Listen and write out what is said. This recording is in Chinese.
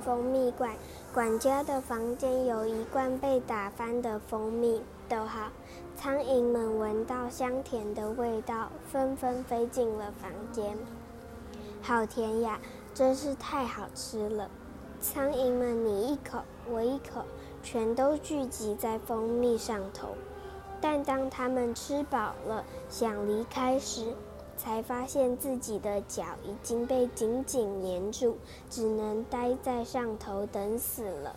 蜂蜜罐，管家的房间有一罐被打翻的蜂蜜。逗号，苍蝇们闻到香甜的味道，纷纷飞进了房间。好甜呀，真是太好吃了！苍蝇们你一口我一口，全都聚集在蜂蜜上头。但当它们吃饱了，想离开时，才发现自己的脚已经被紧紧粘住，只能待在上头等死了。